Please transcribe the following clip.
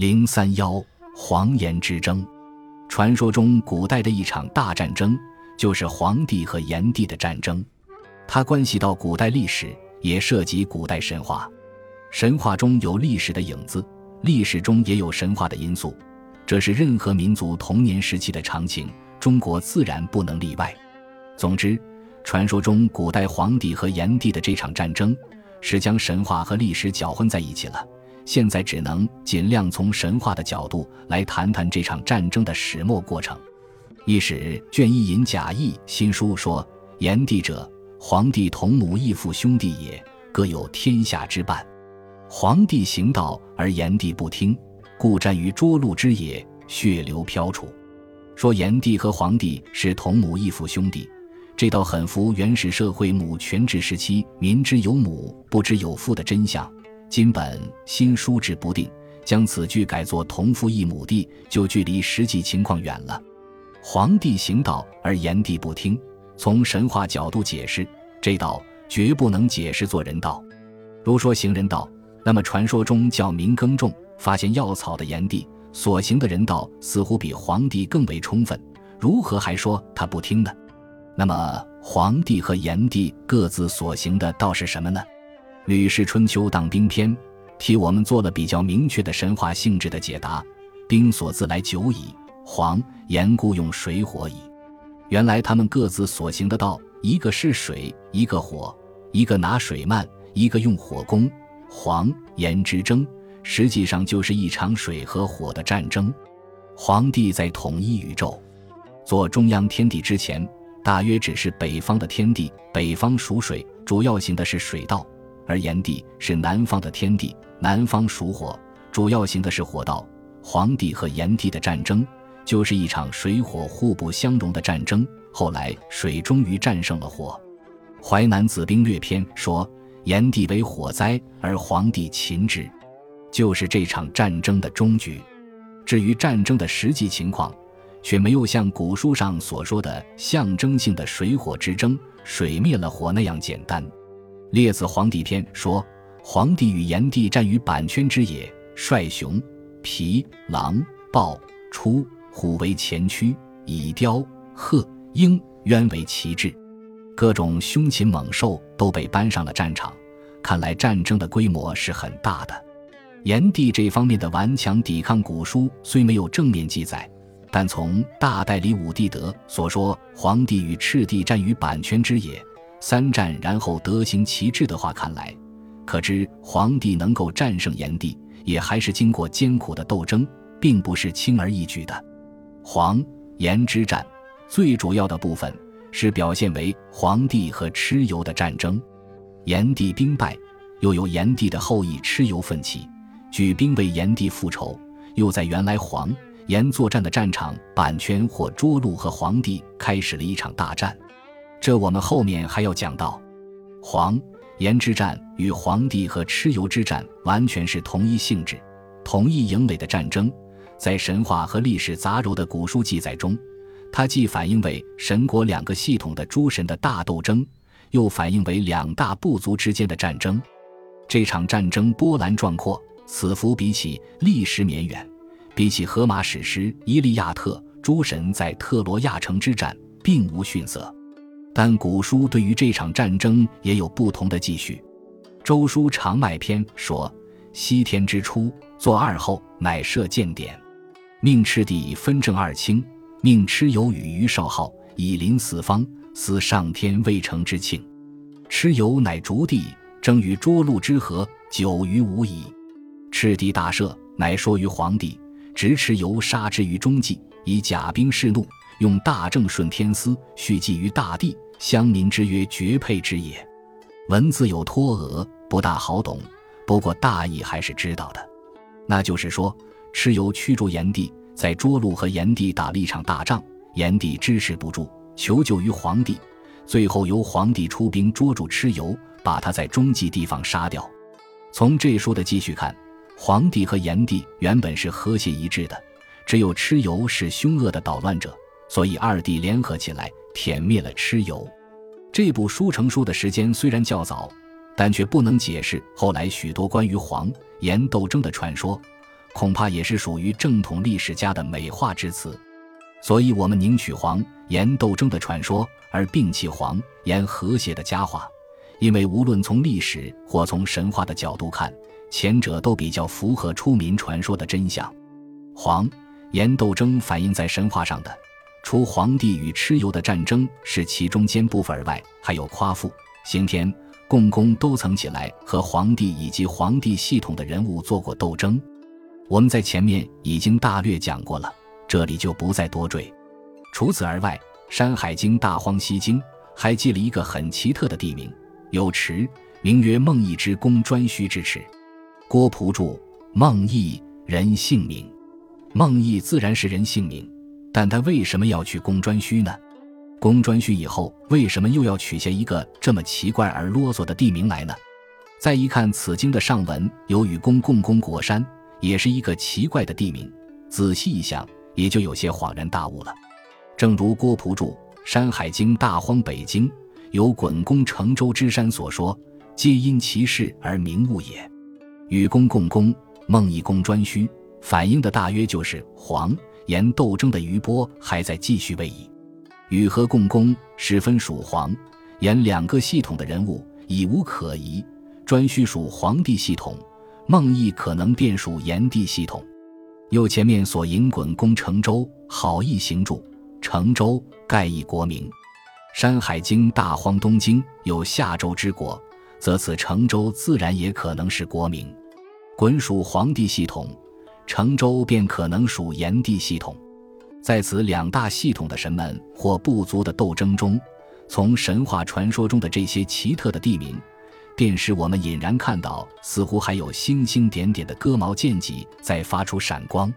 零三幺黄炎之争，传说中古代的一场大战争，就是黄帝和炎帝的战争。它关系到古代历史，也涉及古代神话。神话中有历史的影子，历史中也有神话的因素，这是任何民族童年时期的常情。中国自然不能例外。总之，传说中古代黄帝和炎帝的这场战争，是将神话和历史搅混在一起了。现在只能尽量从神话的角度来谈谈这场战争的始末过程。《一史》卷一引贾谊新书说：“炎帝者，黄帝同母异父兄弟也，各有天下之半。黄帝行道而炎帝不听，故战于涿鹿之野，血流飘杵。”说炎帝和黄帝是同母异父兄弟，这倒很符原始社会母权制时期民之有母不知有父的真相。今本新书制不定，将此句改作同父异母弟，就距离实际情况远了。黄帝行道而炎帝不听，从神话角度解释，这道绝不能解释做人道。如说行人道，那么传说中教民耕种、发现药草的炎帝所行的人道，似乎比黄帝更为充分。如何还说他不听呢？那么黄帝和炎帝各自所行的道是什么呢？《吕氏春秋·当兵篇》替我们做了比较明确的神话性质的解答：“兵所自来久矣，黄炎故用水火矣。”原来他们各自所行的道，一个是水，一个火；一个拿水漫，一个用火攻。黄炎之争，实际上就是一场水和火的战争。黄帝在统一宇宙、做中央天地之前，大约只是北方的天地，北方属水，主要行的是水道。而炎帝是南方的天帝，南方属火，主要行的是火道。黄帝和炎帝的战争，就是一场水火互不相容的战争。后来水终于战胜了火，《淮南子·兵略篇》说：“炎帝为火灾，而黄帝擒之。”就是这场战争的终局。至于战争的实际情况，却没有像古书上所说的象征性的水火之争，水灭了火那样简单。《列子·黄帝篇》说：“黄帝与炎帝战于阪圈之野，率熊、罴、狼、豹、出、虎为前驱，以雕、鹤、鹰、鸢为旗帜，各种凶禽猛兽都被搬上了战场。看来战争的规模是很大的。炎帝这方面的顽强抵抗，古书虽没有正面记载，但从大代理武帝德所说黄帝与赤帝战于阪圈之野。”三战然后德行其志的话看来，可知黄帝能够战胜炎帝，也还是经过艰苦的斗争，并不是轻而易举的。黄炎之战最主要的部分是表现为黄帝和蚩尤的战争，炎帝兵败，又由炎帝的后裔蚩尤奋起，举兵为炎帝复仇，又在原来黄炎作战的战场阪圈或涿鹿和黄帝开始了一场大战。这我们后面还要讲到，黄炎之战与黄帝和蚩尤之战完全是同一性质、同一营垒的战争。在神话和历史杂糅的古书记载中，它既反映为神国两个系统的诸神的大斗争，又反映为两大部族之间的战争。这场战争波澜壮阔，此伏比起历史绵远，比起荷马史诗《伊利亚特》诸神在特罗亚城之战，并无逊色。但古书对于这场战争也有不同的记叙，《周书长麦篇》说：“西天之初，作二后，乃设建典，命赤帝分正二卿，命蚩尤与于少昊以临四方，思上天未成之庆。蚩尤乃逐帝，争于涿鹿之河，久于无矣。赤帝大赦，乃说于皇帝，执蚩尤杀之于中纪，以甲兵示怒。”用大正顺天司，续记于大地，乡民之曰绝配之也。文字有托讹，不大好懂，不过大意还是知道的。那就是说，蚩尤驱逐炎帝，在涿鹿和炎帝打了一场大仗，炎帝支持不住，求救于皇帝，最后由皇帝出兵捉住蚩尤，把他在中继地方杀掉。从这书的继续看，皇帝和炎帝原本是和谐一致的，只有蚩尤是凶恶的捣乱者。所以二帝联合起来舔灭了蚩尤。这部书成书的时间虽然较早，但却不能解释后来许多关于黄炎斗争的传说。恐怕也是属于正统历史家的美化之词。所以，我们宁取黄炎斗争的传说，而摒弃黄炎和谐的佳话，因为无论从历史或从神话的角度看，前者都比较符合出民传说的真相。黄炎斗争反映在神话上的，除皇帝与蚩尤的战争是其中间部分外，还有夸父、刑天、共工都曾起来和皇帝以及皇帝系统的人物做过斗争。我们在前面已经大略讲过了。这里就不再多赘。除此而外，《山海经·大荒西经》还记了一个很奇特的地名，有池，名曰孟邑之公专顼之池。郭璞注：孟邑，人姓名。孟邑自然是人姓名，但他为什么要去公专顼呢？公专顼以后，为什么又要取下一个这么奇怪而啰嗦的地名来呢？再一看此经的上文，有与公共攻国山，也是一个奇怪的地名。仔细一想。也就有些恍然大悟了。正如郭璞注《山海经·大荒北经》有“滚攻成周之山”所说，皆因其事而名物也。与公共工、孟邑公专顼，反映的大约就是黄炎斗争的余波还在继续位移。禹和共工十分属黄炎两个系统的人物已无可疑，专顼属黄帝系统，孟邑可能便属炎帝系统。又前面所引滚攻成周，好意行注，成周盖以国名。《山海经·大荒东经》有夏周之国，则此成周自然也可能是国名。滚属黄帝系统，成周便可能属炎帝系统。在此两大系统的神们或部族的斗争中，从神话传说中的这些奇特的地名。便使我们隐然看到，似乎还有星星点点的戈毛剑戟在发出闪光。